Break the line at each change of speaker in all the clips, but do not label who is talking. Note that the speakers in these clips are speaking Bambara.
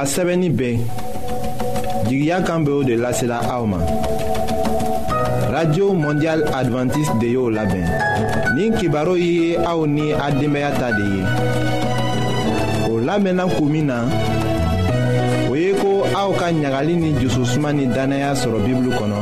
a sɛbɛnni bɛɛ jigiya kan bɛ o de lasela aw ma radio mondial adventiste de y'o labɛn nin kibaru ye aw ni a denbaya ta de ye o labɛnna kun min na o ye ko aw ka ɲagali ni jususuma ni dannaya sɔrɔ bibulu kɔnɔ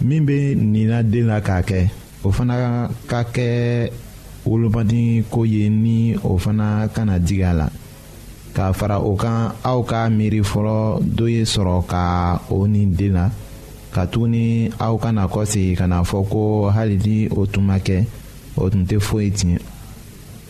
min
bɛ
nina den na k'a kɛ o fana ka kɛ wolomadi ko ye ni o fana kana digi a la k'a fara o kan aw ka miiri fɔlɔ dɔ ye sɔrɔ ka o ni den na katuguni aw kana kɔsegin ka na fɔ ko hali ni o tun ma kɛ o tun tɛ foyi tiɲɛ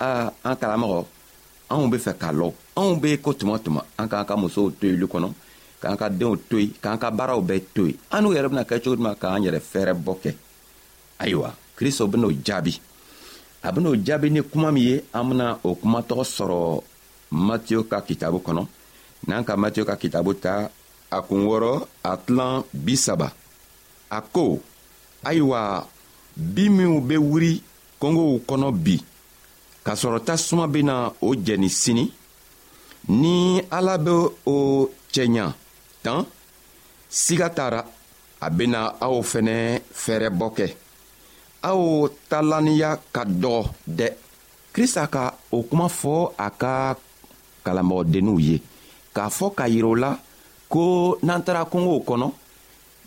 aa an karamɔgɔ anw be fɛ k'a lɔ anw be ko tuma tuma an k'an ka musow to yili kɔnɔ k'an ka denw to yen k'an ka baaraw bɛɛ to yen an n'u yɛrɛ bena kɛ cogo duma k'an yɛrɛ fɛɛrɛ bɔ kɛ ayiwa kristo ben'o jaabi a ben'o jaabi ni kuma min ye an bena o kuma tɔgɔ sɔrɔ matiyo ka kitabu kɔnɔ n'an ka matiyo ka kitabu ta a kun wɔrɔ a tilan bi saba a ko ayiwa bi minw be wuri kongow kɔnɔ bi k'a sɔrɔ tasuma bena o jɛni sini ni ala be o cɛɲa tan siga tara a bena aw fɛnɛ fɛɛrɛbɔ kɛ aw talaniya ka dɔgɔ dɛ krista ka o kuma fɔ a ka kalamɔgɔdenninw ye k'a fɔ k'a yirɛ o la ko n'an taara kongow kɔnɔ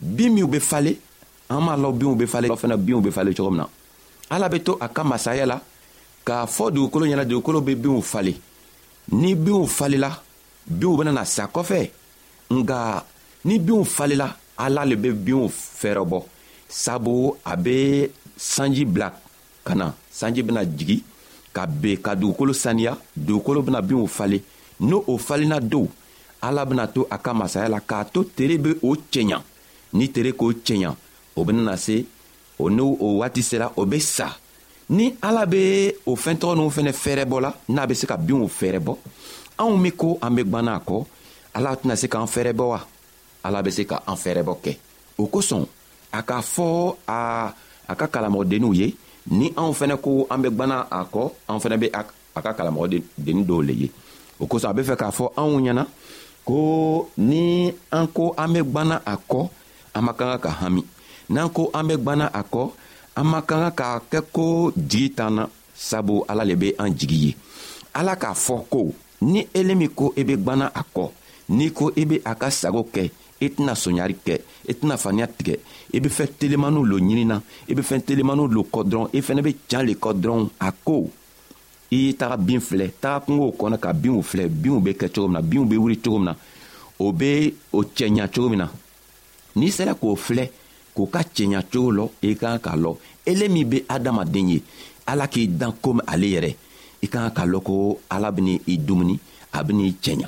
bin minw be fale an b'a lɔ binw be fale fana binw be fale cogo min na ala bɛ to a ka masaya la k'a fɔ dugukolo ɲɛna dugukolo bɛ binw falen ni binw falela binw bɛna sa kɔfɛ nka ni binw falela ala le bɛ binw fɛɛrɛbɔ sabu a bɛ sanji bila ka na sanji bɛna jigi ka ben ka dugukolo saniya dugukolo bɛna binw falen n'o o falenna dow ala bɛna to a ka masaya la k'a to tere bɛ o cɛɲa ni tere k'o cɛɲa o bɛna se o n'o o waati sera o bɛ sa ni ala bɛ o fɛn tɔgɔ ninnu fɛnɛ fɛɛrɛbɔ la n'a bɛ se ka binw fɛɛrɛbɔ anw min ko an bɛ gwanna a kɔ ala tɛna se k'an fɛɛrɛbɔ wa ala bɛ se ka an fɛɛrɛbɔ kɛ o kosɔn a k'a fɔ a a ka kalamɔgɔdenninw ye ni anw fɛnɛ ko an bɛ gwanna a kɔ an fɛnɛ bɛ a a ka kalamɔgɔ denni dɔw le ye o kosɔn a bɛ fɛ k'a fɔ anw ɲɛna ko ni an ko an bɛ gwana a kɔ an ma kan ka ka hami n'an ko an bɛ gwana a kɔ an ma kan ka k'a kɛ ko jigi t'an na sabu ala le bɛ an jigi ye ala k'a fɔ ko ni elemi ko i bɛ gwana a kɔ n'i ko i bɛ a ka sago kɛ i tɛna soɲari kɛ i tɛna faniya tigɛ i bɛ fɛn telimaniw lo ɲinina i bɛ fɛn telimaniw lo kɔ dɔrɔn i fɛnɛ bɛ can le kɔ dɔrɔn a ko i y'i taga bin filɛ taga kungow kɔnɔ ka binw filɛ binw bɛ kɛ cogo min na binw bɛ wuli cogo min na o bɛ o cɛɲa cogo min na n'i sera k'o filɛ k'o ka cɛɲa cogo lɔ i kan k'a lɔ ele min bɛ adamaden ye ala k'i dan komi ale yɛrɛ i kan k'a lɔ ko ala bɛna i dumuni a bɛna i cɛɲa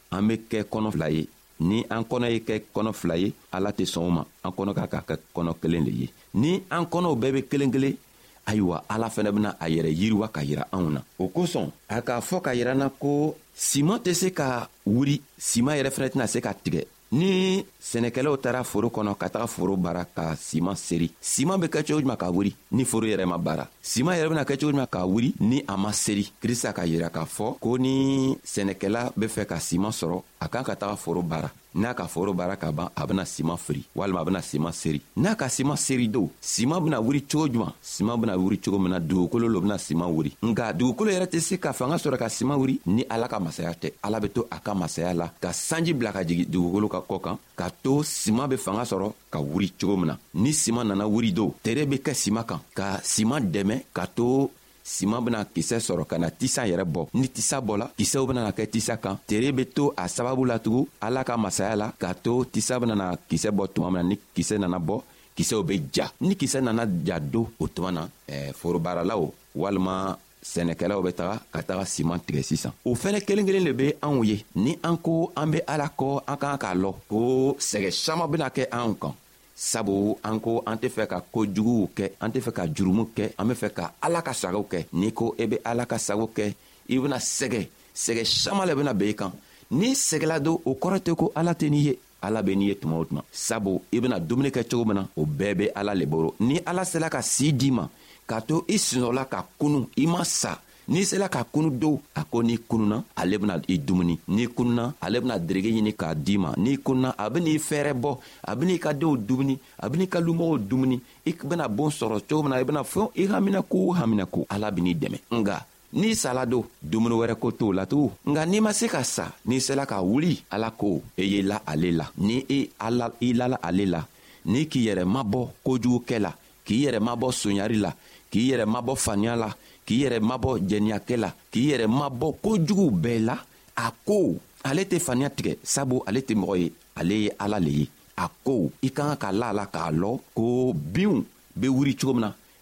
an be kɛ kɔnɔ fila ye ni an kɔnɔ ye kɛ kɔnɔ fila ye ala tɛ sɔn o ma an kɔnɔ ka ka kɛ kɔnɔ kelen le ye ni an kɔnɔw bɛɛ be kelen kelen ayiwa ala fɛnɛ bena a yɛrɛ yiriwa ka yira anw na o kosɔn a k'a fɔ ka yiranna ko siman tɛ se ka wuri siman yɛrɛ fɛnɛ tɛna se ka tigɛ ni sɛnɛkɛlaw taara foro kɔnɔ ka taga foro baara ka siman seri siman be kɛ cogo juman ka wuri ni foro yɛrɛ ma baara siman yɛrɛ bena kɛ cogo juman ka wuri ni a ma seri krista ka yira k'a fɔ ko ni sɛnɛkɛla be fɛ ka siman sɔrɔ a kan ka taga foro baara n'a ka foro baara ka ban a bena siman firi walima a bena siman seri n'a ka siman seri don siman bena wuri cogo juman siman bena wuri cogo min na dugukolo lo bena siman wuri nka dugukolo yɛrɛ tɛ se ka fanga sɔrɔ ka siman wuri ni ala ka masaya tɛ ala be to a ka masaya la ka sanji bila ka jigi dugukolo ka kɔ kan ka to siman be fanga sɔrɔ ka wuri cogo min na ni siman nana wuri do tere be kɛ siman kan ka siman dɛmɛ ka to siman bena kisɛ sɔrɔ ka na tisa yɛrɛ bɔ ni tisa bɔla kisɛw benana kɛ tisa kan tere be to a sababu latugun ala ka masaya la k'a to tisa benana kisɛ bɔ tuma min na ni kisɛ nana bɔ kisɛw bɛ ja ni kisɛ nana ja don o tuma na eh, forobaaralaw walima sɛnɛkɛlaw bɛ taga ka taga siman tigɛ sisan o fɛnɛ kelen kelen de be anw ye ni an ko an be ala kɔ an k'an k'a lɔ ko sɛgɛ saman bena kɛ anw kan sabu an ko an tɛ fɛ ka ko juguw kɛ an tɛ fɛ ka jurumu kɛ an be fɛ ka ala ka sago kɛ n'i ko i e be ala ka sago kɛ i bena sɛgɛ sɛgɛ saman le bena ben i kan n'i sɛgɛla don o kɔrɔ tɛ ko ala tɛ n'i ye ala be n'i ye tuma o tuma sabu i bena dumuni kɛ cogo min na o bɛɛ be ala le boro ni ala sela ka sii d'i ma k'a to i sinɔgɔla ka kunu i ma sa n'i sela ka kunu don a ko n'i kununa ale bena i dumuni n'i kununa ale bena derege ɲini k'a d'i ma n'i kununa a ben'i fɛɛrɛ bɔ a ben'i ka denw dumuni a ben'i ka lumɔgɔw dumuni i bena boon sɔrɔ cogo min na i bena fɛn i haminako o haminako ala ben'i dɛmɛ nga n'i sala don dumuni wɛrɛ ko t'o la tugun nka n'i ma se ka sa n'i sela ka wuli ala ko e ye la ale la ni e ala i lala ale la ni k'i yɛrɛ mabɔ kojugukɛ la k'i yɛrɛ mabɔ sonyari la k'i yɛrɛ mabɔ faniya la k'i yɛrɛ mabɔ jɛniyakɛ la k'i yɛrɛ mabɔ kojuguw bɛɛ la a ko ale tɛ faniya tigɛ sabu ale tɛ mɔgɔ ye ale ye ala le ye a ko i ka kan ka la a la k'a lɔ ko binw be wuri cogo min na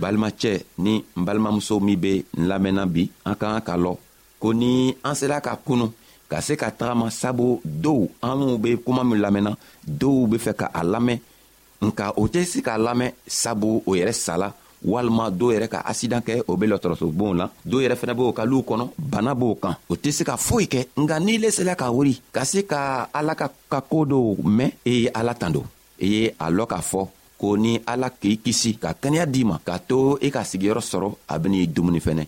balimacɛ ni n balimamuso min be n lamɛnna bi an ka kan ka lɔ ko ni an sela ka kunu ka se ka tagama sabu dow anw be kuma min lamɛnna dow be fɛ ka a lamɛn nka o tɛ se k'a lamɛn sabu o yɛrɛ sala walima dɔw yɛrɛ ka asidan kɛ o be lɔtɔrɔsobonw la dɔw yɛrɛ fɛnɛ b'o ka luw kɔnɔ bana b'o kan o tɛ se ka foyi kɛ nka n'i le sela ka wuri ka se ka ala ka, ka koo dɔw mɛn e ye ala tan don i ye a lɔ k'a fɔ ko ni ala k'i kisi ka kɛnɛya d'i ma k'a to i ka sigiyɔrɔ sɔrɔ a ben'i dumuni fɛnɛ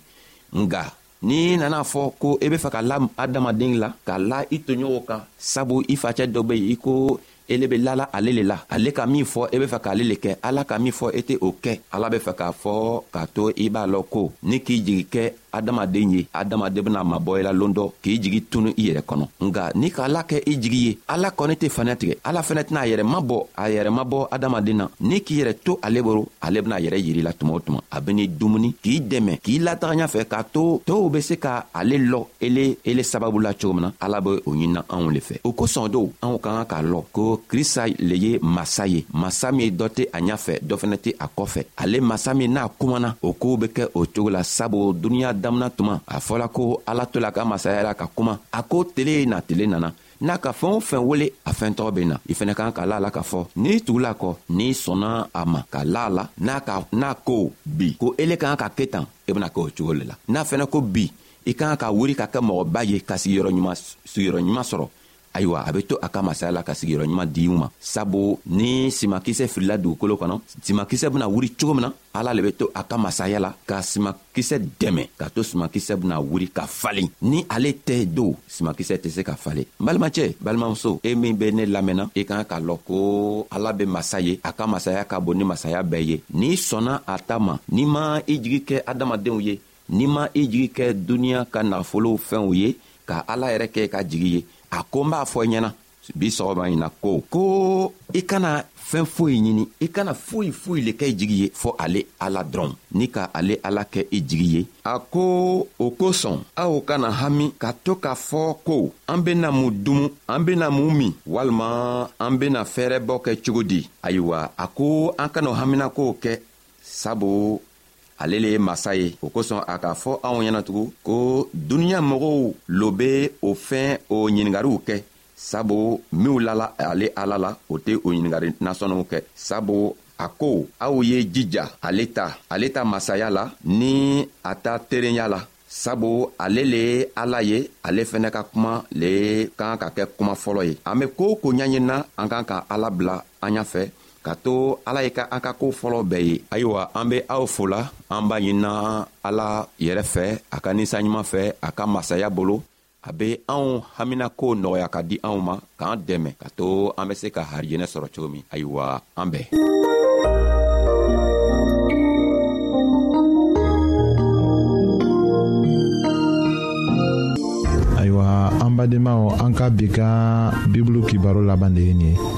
nga n'i nana fɔ ko i be fɛ ka la adamaden la ka la i toɲɔgɔn kan sabu i facɛ dɔ be i ko ele be lala ale le la ale ka min fɔ e be fɛ k'ale le kɛ ala ka min fɔ e tɛ o kɛ ala be fɛ k'a fɔ k'a to i b'a lɔn ko ni k'i jigi kɛ adamaden ye adamaden bena mabɔ i la lon dɔ k'i jigi tunu i yɛrɛ kɔnɔ nga ni ka ala kɛ i jigi ye ala kɔni tɛ faniya tigɛ ala fɛnɛ tɛna a yɛrɛ mabɔ a yɛrɛ mabɔ adamaden na ni k'i yɛrɛ to ale boro ale bena yɛrɛ yiri la tuma o tuma a ben'i dumuni k'i dɛmɛ k'i lataga ɲa fɛ k'a to tow be se ka ale lɔ ele ele sababu la cogo min na ala be o ɲinina anw le fɛ o kosɔn dow anw ka kan k'a lɔ ko krista le ye masa ye masa min dɔ tɛ a ɲafɛ dɔ fɛnɛ tɛ a kɔfɛ ale masa min n'a kumana o koow be kɛ o cogo la sabu duniɲa damina tuma a fɔla ko ala to la ka masaya la ka kuma a ko tele na tele nana n'a ka fɛɛn o fɛn wele a fɛɛn tɔgɔ bɛ na i fɛnɛ kan ka la la k'a fɔ n'i tugula kɔ n'i sɔnna a ma ka la la n'a ka n'a ko bi ko ele kan ka kɛ tan i e bena kɛ o cogo le la n'a fɛnɛ ko bi i kan ka wuri ka kɛ mɔgɔba ye ka sigiyɔrɔ ɲuman sigiyɔrɔ ɲuman sɔrɔ ayiwa a be to a ka masaya la ka sigiyɔrɔ ɲuman di u ma sabu ni simakisɛ filila dugukolo kɔnɔ simakisɛ bena wuri cogo min na ala le be to a ka masaya la ka simakisɛ dɛmɛ ka to simakisɛ bena wuri ka falen ni ale tɛ do simakisɛ tɛ se ka falen balimacɛ balimamuso e min be ne lamɛnna i e kan ka lɔn ko ala be masa ye a ka masaya ka bon ni masaya bɛɛ ye n'i sɔnna a ta ma n'i ma i jigi kɛ adamadenw ye n'i ma i jigi kɛ duniɲa ka nafolow fɛnw ye ka ala yɛrɛ kɛ ka jigi ye a ko n b'a fɔ i ɲɛna bi sɔgɔma ɲi na ko ko i kana fɛn foyi ɲini i kana foyi foyi le kɛ i jigi ye fɔɔ ale ala dɔrɔn ni ka ale ala kɛ i jigi ye a ko o kosɔn aw kana hami ka to k'a fɔ ko an bena mun dumu an bena mun min walima an bena fɛɛrɛbɔ kɛ cogo di ayiwa a ko an kan'o haminakow kɛ sabu ale le ye masa ye o kosɔn a k'a fɔ anw ɲɛnatugun ko duniɲa mɔgɔw lo be o fɛn o ɲiningariw kɛ sabu minw lala ale ala la o tɛ o ɲiningari nasɔnniw kɛ sabu a ko aw ye jija ale ta ale ta masaya la ni a ta terenya la sabu ale le ye ala ye ale fɛnɛ ka kuma le ka kan ka kɛ kuma fɔlɔ ye an be koo ko ɲaɲinina an kan ka ala bila an ɲa fɛ ka to ala ye ka an ka koo fɔlɔ bɛɛ ye ayiwa an be aw fola an b'a ɲinina ala yɛrɛ fɛ a ka ninsanɲuman fɛ a ka masaya bolo a be anw haminakow nɔgɔya ka di anw ma k'an dɛmɛ ka to an be se ka harijɛnɛ sɔrɔ cogo min ayiwa an bɛɛ
ayiwa an badenmaw an ka bi ka bibulu kibaro laban de ye nin ye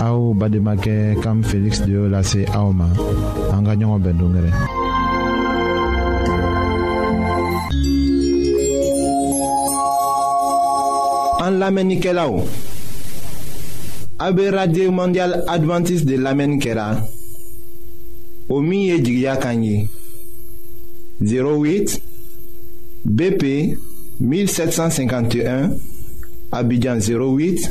aw bademakɛ kam feliksi de y'o lase aw ma an ka ɲɔgɔn bɛn dongɛrɛ
an lamɛnnikɛlaw a be radio mondial adventiste de lamɛnni kɛra o min ye jigiya kan ye 08 BP 1751 Abidjan 08